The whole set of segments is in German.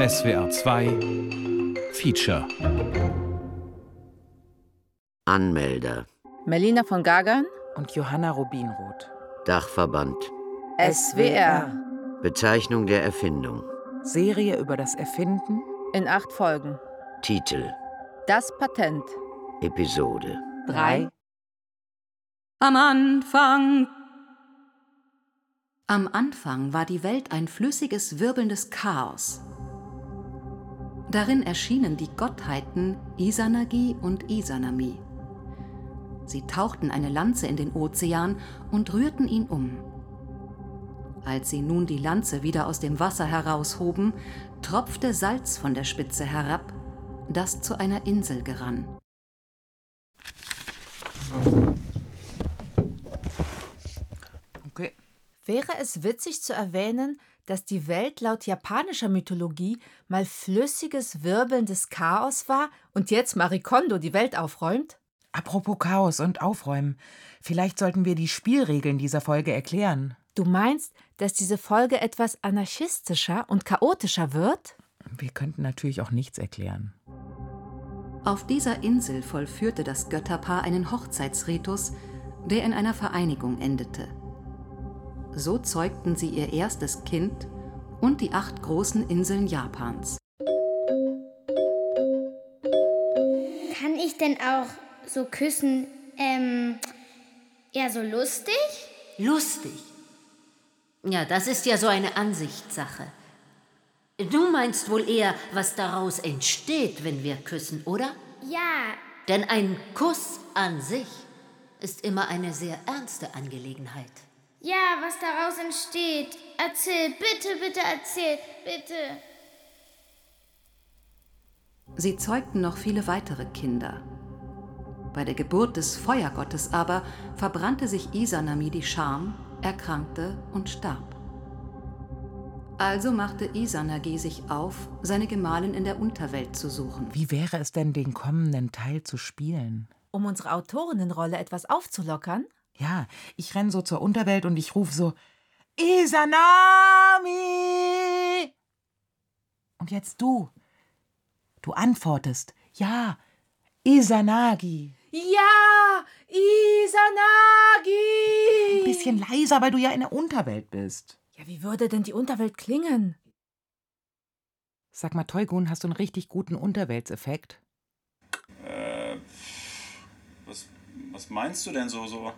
SWR 2 Feature Anmelder Melina von Gagern und Johanna Rubinroth. Dachverband SWR Bezeichnung der Erfindung Serie über das Erfinden in acht Folgen. Titel Das Patent. Episode Drei. Am Anfang. Am Anfang war die Welt ein flüssiges, wirbelndes Chaos. Darin erschienen die Gottheiten Isanagi und Isanami. Sie tauchten eine Lanze in den Ozean und rührten ihn um. Als sie nun die Lanze wieder aus dem Wasser heraushoben, tropfte Salz von der Spitze herab, das zu einer Insel gerann. Okay. Wäre es witzig zu erwähnen, dass die Welt laut japanischer Mythologie mal flüssiges, wirbelndes Chaos war und jetzt Marie Kondo die Welt aufräumt? Apropos Chaos und Aufräumen. Vielleicht sollten wir die Spielregeln dieser Folge erklären. Du meinst, dass diese Folge etwas anarchistischer und chaotischer wird? Wir könnten natürlich auch nichts erklären. Auf dieser Insel vollführte das Götterpaar einen Hochzeitsritus, der in einer Vereinigung endete. So zeugten sie ihr erstes Kind und die acht großen Inseln Japans. Kann ich denn auch so küssen, ähm, ja, so lustig? Lustig. Ja, das ist ja so eine Ansichtssache. Du meinst wohl eher, was daraus entsteht, wenn wir küssen, oder? Ja, Denn ein Kuss an sich ist immer eine sehr ernste Angelegenheit. Ja, was daraus entsteht. Erzähl, bitte, bitte erzähl, bitte. Sie zeugten noch viele weitere Kinder. Bei der Geburt des Feuergottes aber verbrannte sich Isanami die Scham, erkrankte und starb. Also machte Isanagi sich auf, seine Gemahlin in der Unterwelt zu suchen. Wie wäre es denn, den kommenden Teil zu spielen? Um unsere Autorinnenrolle etwas aufzulockern? Ja, ich renn so zur Unterwelt und ich rufe so Isanami! Und jetzt du. Du antwortest, ja, Isanagi. Ja, Isanagi! Ein bisschen leiser, weil du ja in der Unterwelt bist. Ja, wie würde denn die Unterwelt klingen? Sag mal, Teugun, hast du einen richtig guten Unterweltseffekt? Äh, was, was meinst du denn so? So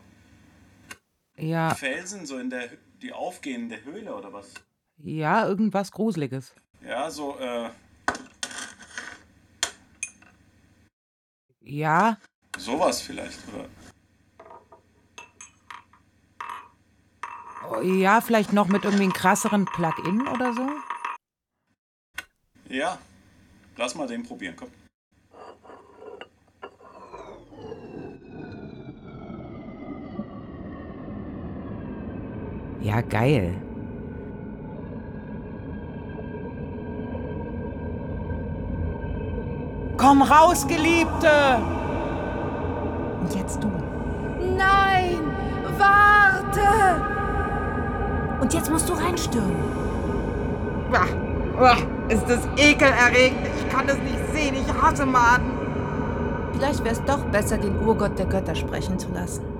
Ja, Felsen, so in der, die aufgehende Höhle oder was? ja, irgendwas Gruseliges. Ja, so, äh, Ja, sowas vielleicht, oder? oh, ja, vielleicht noch mit irgendwie einem krasseren Plugin oder so? Ja, lass mal den probieren, komm. Ja, geil. Komm raus, Geliebte! Und jetzt du. Nein! Warte! Und jetzt musst du reinstürmen. Ist das ekelerregend. Ich kann das nicht sehen. Ich hasse Maden. Vielleicht wäre es doch besser, den Urgott der Götter sprechen zu lassen.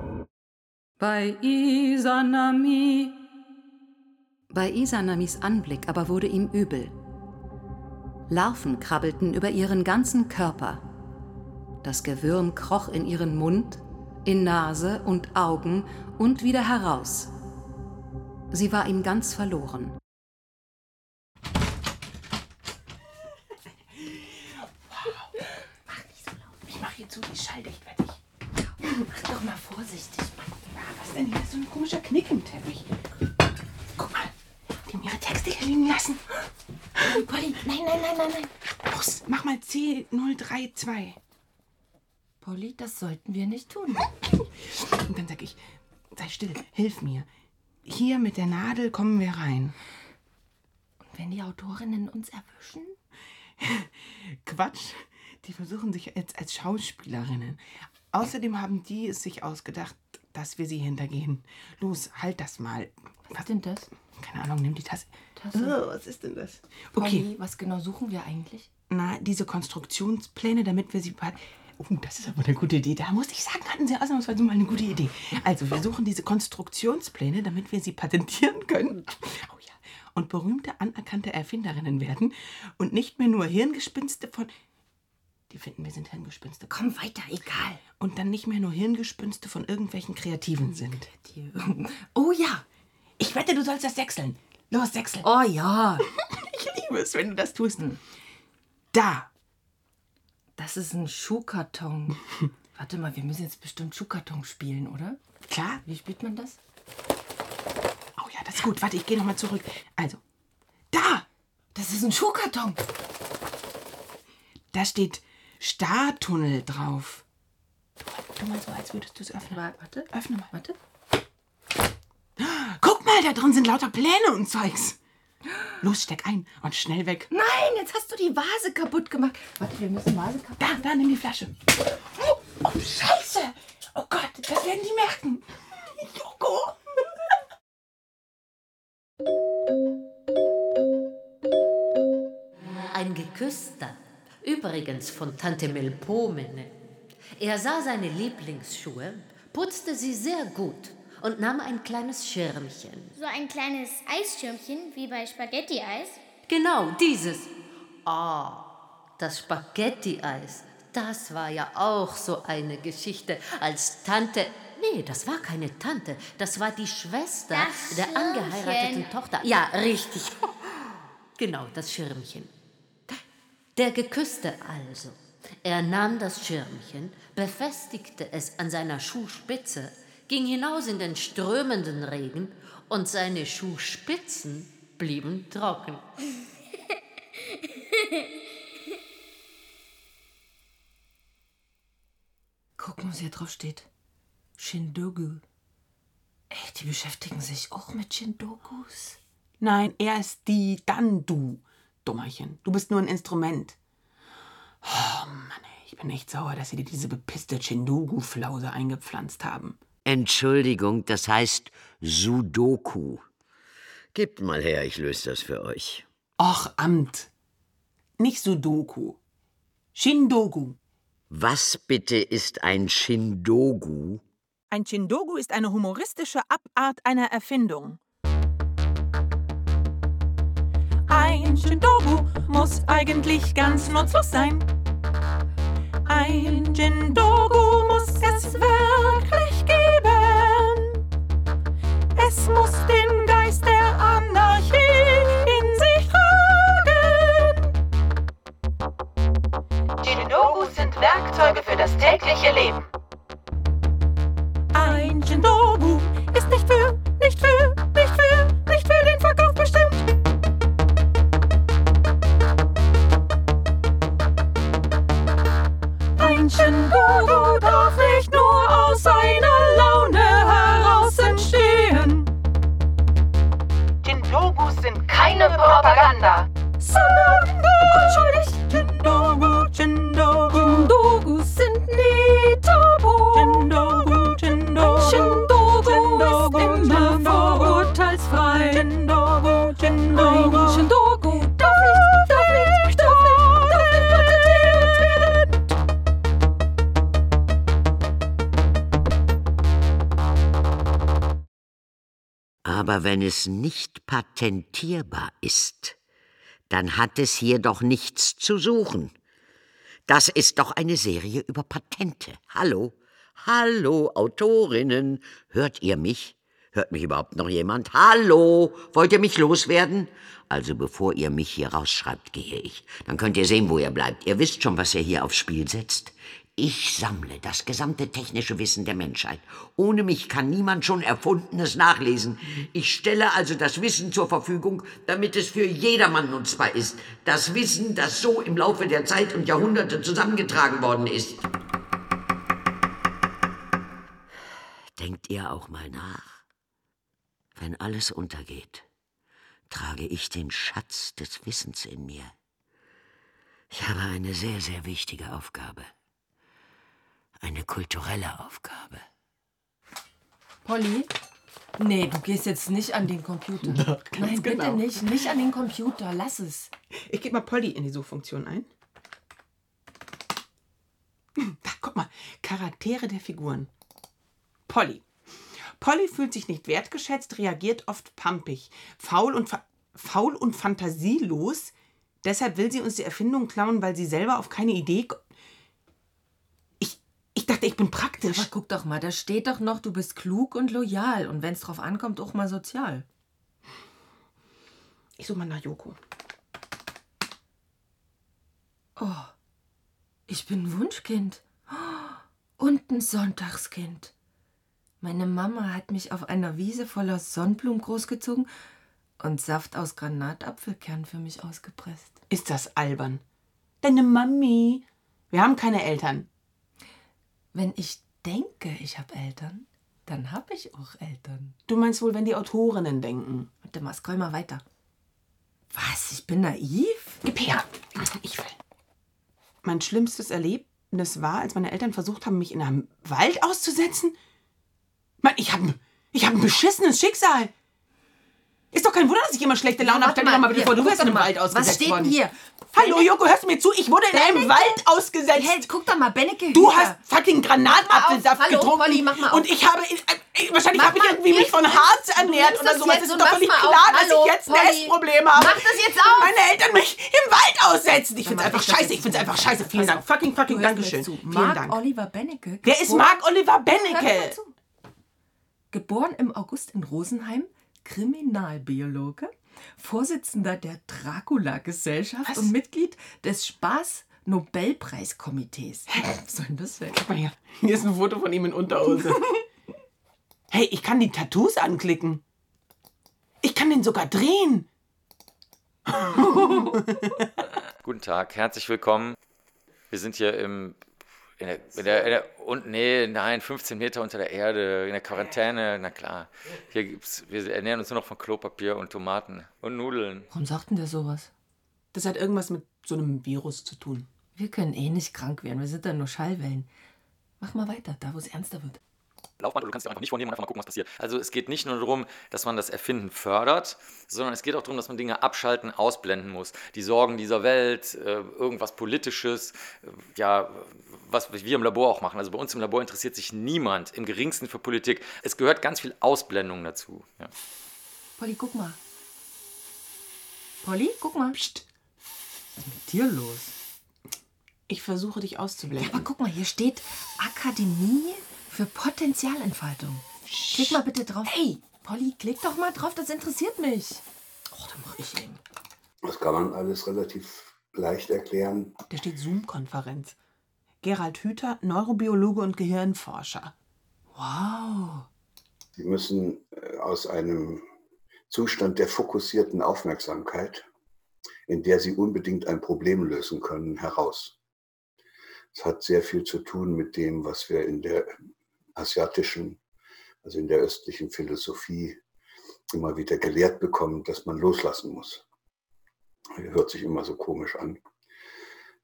Bei Isanami. Bei Isanamis Anblick aber wurde ihm übel. Larven krabbelten über ihren ganzen Körper. Das Gewürm kroch in ihren Mund, in Nase und Augen und wieder heraus. Sie war ihm ganz verloren. Ich mach hier zu, die schalldicht fertig. Mach doch mal vorsichtig. Was denn hier? Ist so ein komischer Knick im Teppich. Guck mal, die haben ihre Texte hier liegen lassen. Polly, nein, nein, nein, nein, nein. Los, mach mal C032. Polly, das sollten wir nicht tun. Und dann sag ich, sei still, hilf mir. Hier mit der Nadel kommen wir rein. Wenn die Autorinnen uns erwischen? Quatsch, die versuchen sich jetzt als Schauspielerinnen. Außerdem haben die es sich ausgedacht, dass wir sie hintergehen. Los, halt das mal. Was denn das? Keine Ahnung, nimm die Tasse. Oh, was ist denn das? Okay. Polly, was genau suchen wir eigentlich? Na, diese Konstruktionspläne, damit wir sie. Oh, das ist aber eine gute Idee. Da muss ich sagen, hatten Sie ausnahmsweise mal eine gute Idee. Also, wir suchen diese Konstruktionspläne, damit wir sie patentieren können. Oh ja. Und berühmte, anerkannte Erfinderinnen werden und nicht mehr nur Hirngespinste von. Die finden, wir sind Hirngespinste. Komm weiter, egal. Und dann nicht mehr nur Hirngespinste von irgendwelchen Kreativen sind. Oh ja. Ich wette, du sollst das sechseln. Los, sechseln. Oh ja. Ich liebe es, wenn du das tust. Da. Das ist ein Schuhkarton. Warte mal, wir müssen jetzt bestimmt Schuhkarton spielen, oder? Klar. Wie spielt man das? Oh ja, das ist gut. Warte, ich gehe nochmal zurück. Also, da. Das ist ein Schuhkarton. Da steht Startunnel drauf. Tu mal so, als würdest du es öffnen. Warte. Öffne mal. Warte. Guck mal, da drin sind lauter Pläne und Zeugs. Los, steck ein und schnell weg. Nein, jetzt hast du die Vase kaputt gemacht. Warte, wir müssen Vase kaputt Da, da, nimm die Flasche. Oh, oh Scheiße. Oh Gott, das werden die merken. Übrigens von Tante Melpomene. Er sah seine Lieblingsschuhe, putzte sie sehr gut und nahm ein kleines Schirmchen. So ein kleines Eisschirmchen wie bei Spaghetti-Eis. Genau, dieses. Ah, das Spaghetti-Eis. Das war ja auch so eine Geschichte, als Tante. Nee, das war keine Tante, das war die Schwester der angeheirateten Tochter. Ja, richtig. Genau, das Schirmchen. Der Geküsste also. Er nahm das Schirmchen, befestigte es an seiner Schuhspitze, ging hinaus in den strömenden Regen und seine Schuhspitzen blieben trocken. Guck mal, was hier drauf steht. Shindogu. Echt, die beschäftigen sich auch mit Shindogus. Nein, er ist die, dann du. Dummerchen, du bist nur ein Instrument. Oh Mann, ey, ich bin echt sauer, dass sie dir diese bepisste Chindogu-Flause eingepflanzt haben. Entschuldigung, das heißt Sudoku. Gebt mal her, ich löse das für euch. Och, Amt. Nicht Sudoku. Shindogu. Was bitte ist ein Shindogu? Ein Chindogu ist eine humoristische Abart einer Erfindung. Ein Chindogu muss eigentlich ganz nutzlos sein. Ein Chindogu muss es wirklich Wenn es nicht patentierbar ist, dann hat es hier doch nichts zu suchen. Das ist doch eine Serie über Patente. Hallo? Hallo, Autorinnen. Hört ihr mich? Hört mich überhaupt noch jemand? Hallo? Wollt ihr mich loswerden? Also bevor ihr mich hier rausschreibt, gehe ich. Dann könnt ihr sehen, wo ihr bleibt. Ihr wisst schon, was ihr hier aufs Spiel setzt. Ich sammle das gesamte technische Wissen der Menschheit. Ohne mich kann niemand schon Erfundenes nachlesen. Ich stelle also das Wissen zur Verfügung, damit es für jedermann nutzbar ist. Das Wissen, das so im Laufe der Zeit und Jahrhunderte zusammengetragen worden ist. Denkt ihr auch mal nach? Wenn alles untergeht, trage ich den Schatz des Wissens in mir. Ich habe eine sehr, sehr wichtige Aufgabe. Eine kulturelle Aufgabe. Polly, Nee, du gehst jetzt nicht an den Computer. Doch, ganz Nein, bitte genau. nicht. Nicht an den Computer. Lass es. Ich gebe mal Polly in die Suchfunktion ein. Da, guck mal. Charaktere der Figuren. Polly. Polly fühlt sich nicht wertgeschätzt, reagiert oft pampig, faul und, fa faul und fantasielos. Deshalb will sie uns die Erfindung klauen, weil sie selber auf keine Idee. Dachte, ich bin praktisch. Aber guck doch mal, da steht doch noch, du bist klug und loyal. Und wenn es drauf ankommt, auch mal sozial. Ich suche mal nach Joko. Oh, ich bin Wunschkind. Oh, Und ein Sonntagskind. Meine Mama hat mich auf einer Wiese voller Sonnenblumen großgezogen und Saft aus Granatapfelkern für mich ausgepresst. Ist das albern? Deine Mami. Wir haben keine Eltern. Wenn ich denke, ich habe Eltern, dann habe ich auch Eltern. Du meinst wohl, wenn die Autorinnen denken. Warte mal, scroll mal weiter. Was? Ich bin naiv? Gib her. Ich will. Mein schlimmstes Erlebnis war, als meine Eltern versucht haben, mich in einem Wald auszusetzen. Mann, ich habe ich hab ein beschissenes Schicksal. Ist doch kein Wunder, dass ich immer schlechte Laune habe. Stell dir mal bitte vor, du wärst mal. Wald ausgesetzt Was steht worden. denn hier? Hallo Joko, hörst du mir zu? Ich wurde in einem Benneke? Wald ausgesetzt. Hey, guck doch mal, Benneke. Du Hüter. hast fucking Granatapfelsaft mal auf. Hallo, getrunken. Mach mal auf. Und ich habe. Äh, wahrscheinlich Mach habe ich mal, irgendwie mich jetzt- von Harz ernährt nimmst oder das sowas. jetzt Es ist und doch mach völlig mal auf. klar, dass Hallo, ich jetzt ein Polly. Essproblem habe. Mach das jetzt auf. Meine Eltern mich im Wald aussetzen. Ich finde es einfach scheiße. Ich finde es einfach scheiße. Vielen Dank. Fucking, fucking Dankeschön. Vielen Mark Dank. Oliver Benneke. Wer ist geboren- Marc Oliver Hör mir mal Benneke? zu. Geboren im August in Rosenheim, Kriminalbiologe, Vorsitzender der Dracula-Gesellschaft und Mitglied des Spaß-Nobelpreiskomitees. Was soll denn das sein? Guck mal hier. Hier ist ein Foto von ihm in Unterhose. hey, ich kann die Tattoos anklicken. Ich kann den sogar drehen. Guten Tag, herzlich willkommen. Wir sind hier im, in der, in der, in der und, nee, nein, 15 Meter unter der Erde, in der Quarantäne, na klar. Hier gibt's, wir ernähren uns nur noch von Klopapier und Tomaten und Nudeln. Warum sagt denn der sowas? Das hat irgendwas mit so einem Virus zu tun. Wir können eh nicht krank werden, wir sind dann nur Schallwellen. Mach mal weiter, da wo es ernster wird. Laufband, du kannst dir einfach nicht vornehmen und einfach mal gucken, was passiert. Also es geht nicht nur darum, dass man das Erfinden fördert, sondern es geht auch darum, dass man Dinge abschalten, ausblenden muss. Die Sorgen dieser Welt, äh, irgendwas Politisches, äh, ja, was wir im Labor auch machen. Also bei uns im Labor interessiert sich niemand im geringsten für Politik. Es gehört ganz viel Ausblendung dazu. Ja. Polly, guck mal. Polly, guck mal. Psst. Was ist mit dir los? Ich versuche dich Ja, auszublenden. aber guck mal, hier steht Akademie für Potenzialentfaltung. Klick mal bitte drauf. Ey, Polly, klick doch mal drauf, das interessiert mich. Och, dann mach ich eben. Das kann man alles relativ leicht erklären. Da steht Zoom-Konferenz. Gerald Hüther, Neurobiologe und Gehirnforscher. Wow. Sie müssen äh, aus einem Zustand der fokussierten Aufmerksamkeit, in der Sie unbedingt ein Problem lösen können, heraus. Es hat sehr viel zu tun mit dem, was wir in der asiatischen, also in der östlichen Philosophie immer wieder gelehrt bekommen, dass man loslassen muss. Hört sich immer so komisch an.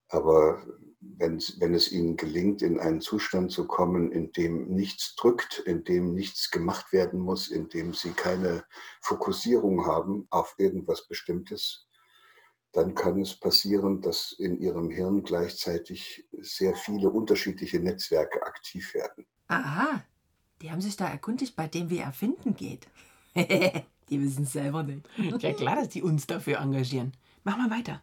Aber wenn, wenn es ihnen gelingt, in einen Zustand zu kommen, in dem nichts drückt, in dem nichts gemacht werden muss, in dem sie keine Fokussierung haben auf irgendwas Bestimmtes, dann kann es passieren, dass in ihrem Hirn gleichzeitig sehr viele unterschiedliche Netzwerke aktiv werden. Aha, die haben sich da erkundigt, bei dem wir erfinden geht. die wissen es selber nicht. Ja klar, dass die uns dafür engagieren. Mach mal weiter.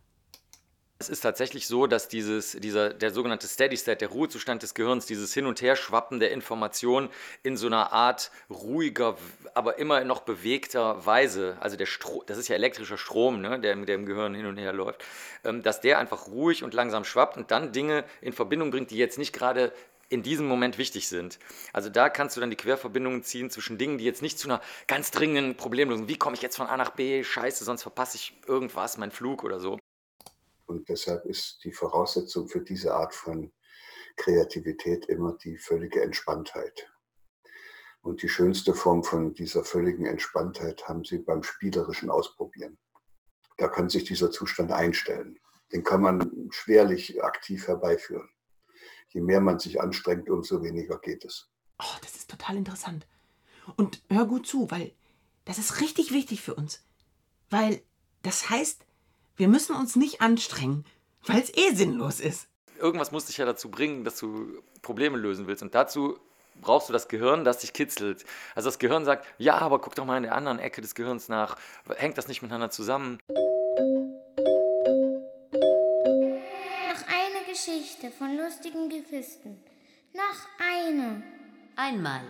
Es ist tatsächlich so, dass dieses, dieser, der sogenannte Steady State, der Ruhezustand des Gehirns, dieses Hin- und Herschwappen der Information in so einer Art ruhiger, aber immer noch bewegter Weise, also der Stro das ist ja elektrischer Strom, ne, der, der im Gehirn hin und her läuft, ähm, dass der einfach ruhig und langsam schwappt und dann Dinge in Verbindung bringt, die jetzt nicht gerade in diesem Moment wichtig sind. Also da kannst du dann die Querverbindungen ziehen zwischen Dingen, die jetzt nicht zu einer ganz dringenden Problemlösung, wie komme ich jetzt von A nach B, scheiße, sonst verpasse ich irgendwas, meinen Flug oder so. Und deshalb ist die Voraussetzung für diese Art von Kreativität immer die völlige Entspanntheit. Und die schönste Form von dieser völligen Entspanntheit haben Sie beim spielerischen Ausprobieren. Da kann sich dieser Zustand einstellen. Den kann man schwerlich aktiv herbeiführen. Je mehr man sich anstrengt, umso weniger geht es. Oh, das ist total interessant. Und hör gut zu, weil das ist richtig wichtig für uns. Weil das heißt, wir müssen uns nicht anstrengen, weil es eh sinnlos ist. Irgendwas muss dich ja dazu bringen, dass du Probleme lösen willst. Und dazu brauchst du das Gehirn, das dich kitzelt. Also das Gehirn sagt, ja, aber guck doch mal in der anderen Ecke des Gehirns nach. Hängt das nicht miteinander zusammen? Geschichte von lustigen Gefisten. Noch eine. Einmal,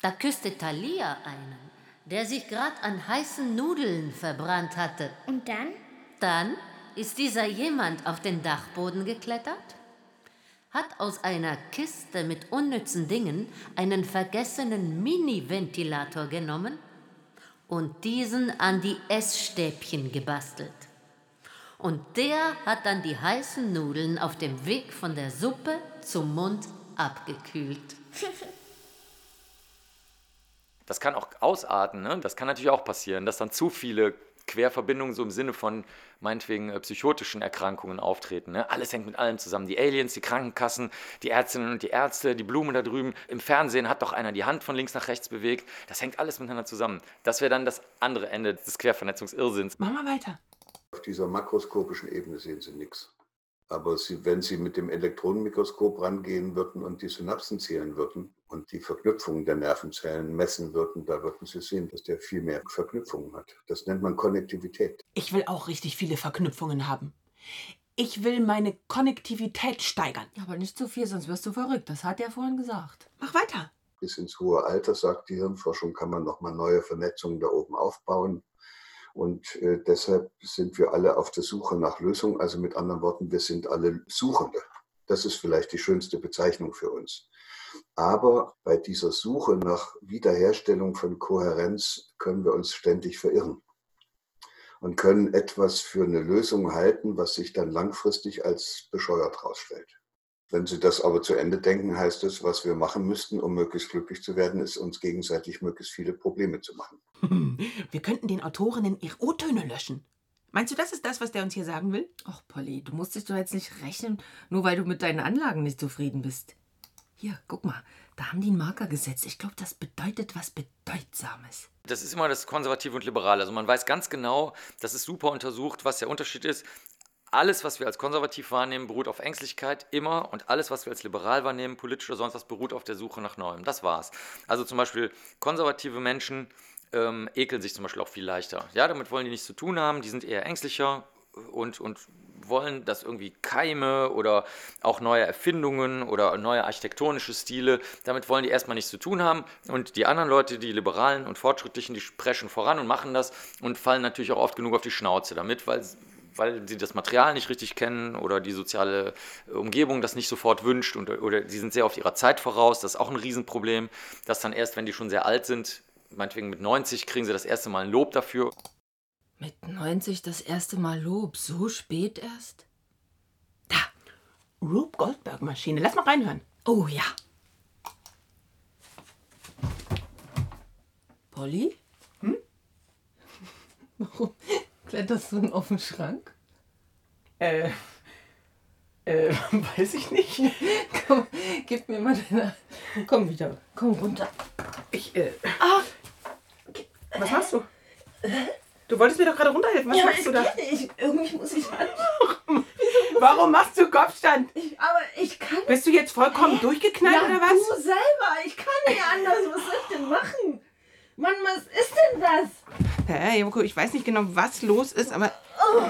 da küsste Thalia einen, der sich gerade an heißen Nudeln verbrannt hatte. Und dann? Dann ist dieser jemand auf den Dachboden geklettert, hat aus einer Kiste mit unnützen Dingen einen vergessenen Mini-Ventilator genommen und diesen an die Essstäbchen gebastelt. Und der hat dann die heißen Nudeln auf dem Weg von der Suppe zum Mund abgekühlt. Das kann auch ausarten, ne? Das kann natürlich auch passieren, dass dann zu viele Querverbindungen so im Sinne von meinetwegen äh, psychotischen Erkrankungen auftreten. Ne? Alles hängt mit allem zusammen. Die Aliens, die Krankenkassen, die Ärztinnen und die Ärzte, die Blumen da drüben. Im Fernsehen hat doch einer die Hand von links nach rechts bewegt. Das hängt alles miteinander zusammen. Das wäre dann das andere Ende des Quervernetzungsirrsinns. Mach mal weiter. Auf dieser makroskopischen Ebene sehen Sie nichts. Aber Sie, wenn Sie mit dem Elektronenmikroskop rangehen würden und die Synapsen zählen würden und die Verknüpfungen der Nervenzellen messen würden, da würden Sie sehen, dass der viel mehr Verknüpfungen hat. Das nennt man Konnektivität. Ich will auch richtig viele Verknüpfungen haben. Ich will meine Konnektivität steigern. Aber nicht zu viel, sonst wirst du verrückt. Das hat er vorhin gesagt. Mach weiter. Bis ins hohe Alter, sagt die Hirnforschung, kann man nochmal neue Vernetzungen da oben aufbauen. Und äh, deshalb sind wir alle auf der Suche nach Lösungen. Also mit anderen Worten, wir sind alle Suchende. Das ist vielleicht die schönste Bezeichnung für uns. Aber bei dieser Suche nach Wiederherstellung von Kohärenz können wir uns ständig verirren und können etwas für eine Lösung halten, was sich dann langfristig als bescheuert herausstellt. Wenn Sie das aber zu Ende denken, heißt es, was wir machen müssten, um möglichst glücklich zu werden, ist uns gegenseitig möglichst viele Probleme zu machen. Wir könnten den Autorinnen ihre O-Töne löschen. Meinst du, das ist das, was der uns hier sagen will? Ach, Polly, du musst dich doch jetzt nicht rechnen, nur weil du mit deinen Anlagen nicht zufrieden bist. Hier, guck mal, da haben die einen Marker gesetzt. Ich glaube, das bedeutet was Bedeutsames. Das ist immer das Konservative und Liberale. Also man weiß ganz genau, das ist super untersucht, was der Unterschied ist. Alles, was wir als konservativ wahrnehmen, beruht auf Ängstlichkeit, immer. Und alles, was wir als liberal wahrnehmen, politisch oder sonst was, beruht auf der Suche nach Neuem. Das war's. Also zum Beispiel konservative Menschen ähm, ekeln sich zum Beispiel auch viel leichter. Ja, damit wollen die nichts zu tun haben, die sind eher ängstlicher und, und wollen, dass irgendwie Keime oder auch neue Erfindungen oder neue architektonische Stile, damit wollen die erstmal nichts zu tun haben. Und die anderen Leute, die Liberalen und Fortschrittlichen, die preschen voran und machen das und fallen natürlich auch oft genug auf die Schnauze damit, weil weil sie das Material nicht richtig kennen oder die soziale Umgebung das nicht sofort wünscht und, oder sie sind sehr auf ihrer Zeit voraus. Das ist auch ein Riesenproblem, dass dann erst, wenn die schon sehr alt sind, meinetwegen mit 90, kriegen sie das erste Mal ein Lob dafür. Mit 90 das erste Mal Lob, so spät erst? Rube Goldberg Maschine. Lass mal reinhören. Oh ja. Polly? Hm? Warum kletterst du denn auf den Schrank? Äh, äh, weiß ich nicht. Komm, gib mir mal deine. Komm wieder. Komm runter. Ich, äh. Ah! Was machst du? Du wolltest mir doch gerade runterhelfen. Was ja, machst du da? Ich, irgendwie muss ich an. Warum machst du Kopfstand? Ich, aber ich kann. Bist du jetzt vollkommen durchgeknallt ja, oder was? Du selber. Ich kann nicht anders. Was soll ich denn machen? Mann, was ist denn das? Hä, Joko, ich weiß nicht genau, was los ist, aber. Oh.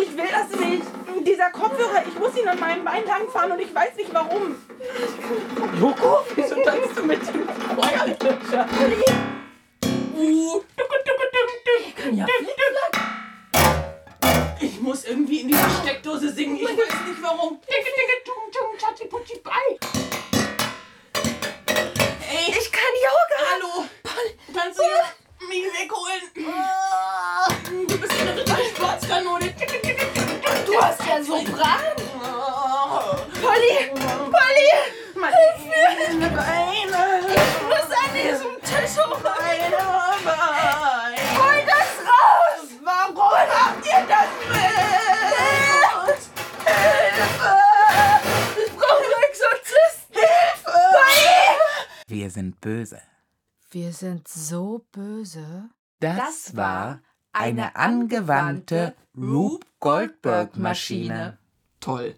Ich will das nicht. Dieser Kopfhörer, ich muss ihn an meinem Bein langfahren und ich weiß nicht warum. Joko, wieso tanzt du mit dem Feuerlöscher? Ich kann ja Ich muss irgendwie in diese Steckdose singen. Ich weiß nicht warum. Ey, ich kann Yoga. Hallo. Sind so böse. Das, war eine angewandte Rube Goldberg-Maschine. Toll.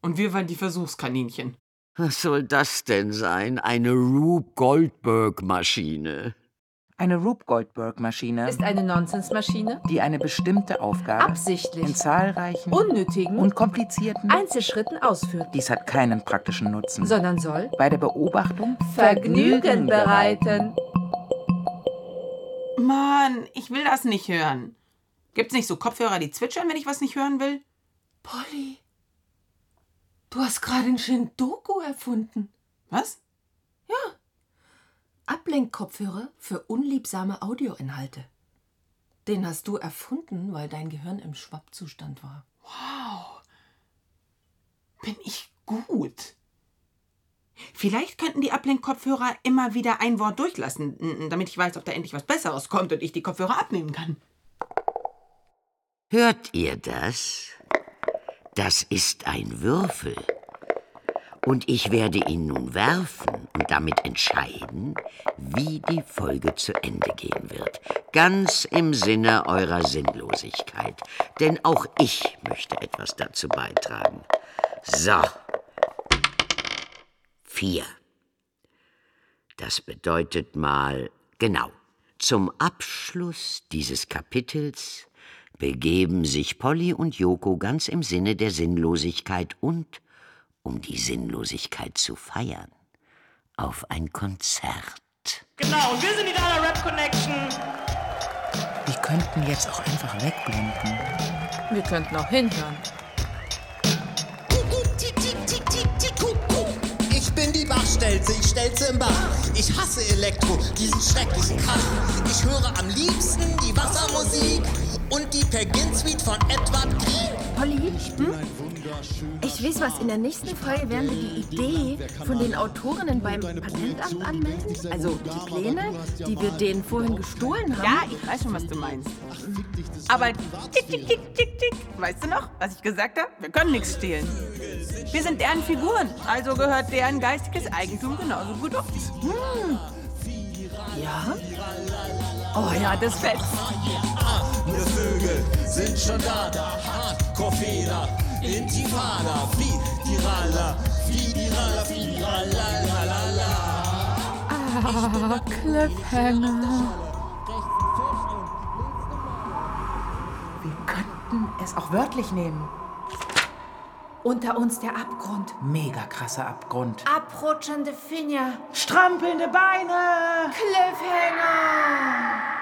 Und wir waren die Versuchskaninchen. Was soll das denn sein? Eine Rube Goldberg-Maschine. Eine Rube Goldberg-Maschine, Ist eine Nonsensmaschine, die eine bestimmte Aufgabe in absichtlich zahlreichen unnötigen und komplizierten. Einzelschritten ausführt, Dies hat keinen praktischen Nutzen. sondern soll Bei der Beobachtung Vergnügen bereiten. Mann, ich will das nicht hören. Gibt's nicht so Kopfhörer, die zwitschern, wenn ich was nicht hören will? Polly, du hast gerade einen Shindoku erfunden. Was? Ja. Ablenkkopfhörer für unliebsame Audioinhalte. Den hast du erfunden, weil dein Gehirn im Schwappzustand war. Wow. Bin ich gut. Vielleicht könnten die Ablenkkopfhörer immer wieder ein Wort durchlassen, damit ich weiß, ob da endlich was Besseres kommt und ich die Kopfhörer abnehmen kann. Hört ihr das? Das ist ein Würfel. Und ich werde ihn nun werfen und damit entscheiden, wie die Folge zu Ende gehen wird. Ganz im Sinne eurer Sinnlosigkeit. Denn auch ich möchte etwas dazu beitragen. So. Vier. Das bedeutet mal, genau, zum Abschluss dieses Kapitels begeben sich Polly und Joko ganz im Sinne der Sinnlosigkeit und, um die Sinnlosigkeit zu feiern, auf ein Konzert. Genau, und wir sind die Dana Rap Connection. Wir könnten jetzt auch einfach wegblenden. Wir könnten auch hinhören. Bachstelze, ich stelze im Bach. Ich hasse Elektro, diesen schrecklichen Krach. Ich höre am liebsten die Wassermusik und die Pergin Suite von Edward Grieg. Polly, hm? ich weiß was, in der nächsten Folge werden wir die Idee von den Autorinnen beim Patentamt anmelden. Also die Pläne, die wir denen vorhin gestohlen haben. Ja, ich weiß schon, was du meinst. Aber tick, tick, tick, tick, tick. Weißt du noch, was ich gesagt habe? Wir können nichts stehlen. Wir sind deren Figuren, also gehört deren geistiges Eigentum genauso gut uns. Hm. Ja? Oh ja, das fetzt. Wir Vögel sind schon da, da Hardcore-Fehler. Intifada, Fidirala, Fidirala, Fidirala, Ah, Cliffhanger. Wir könnten es auch wörtlich nehmen. Unter uns der Abgrund. Mega krasser Abgrund. Abrutschende Finger. Strampelnde Beine. Cliffhanger.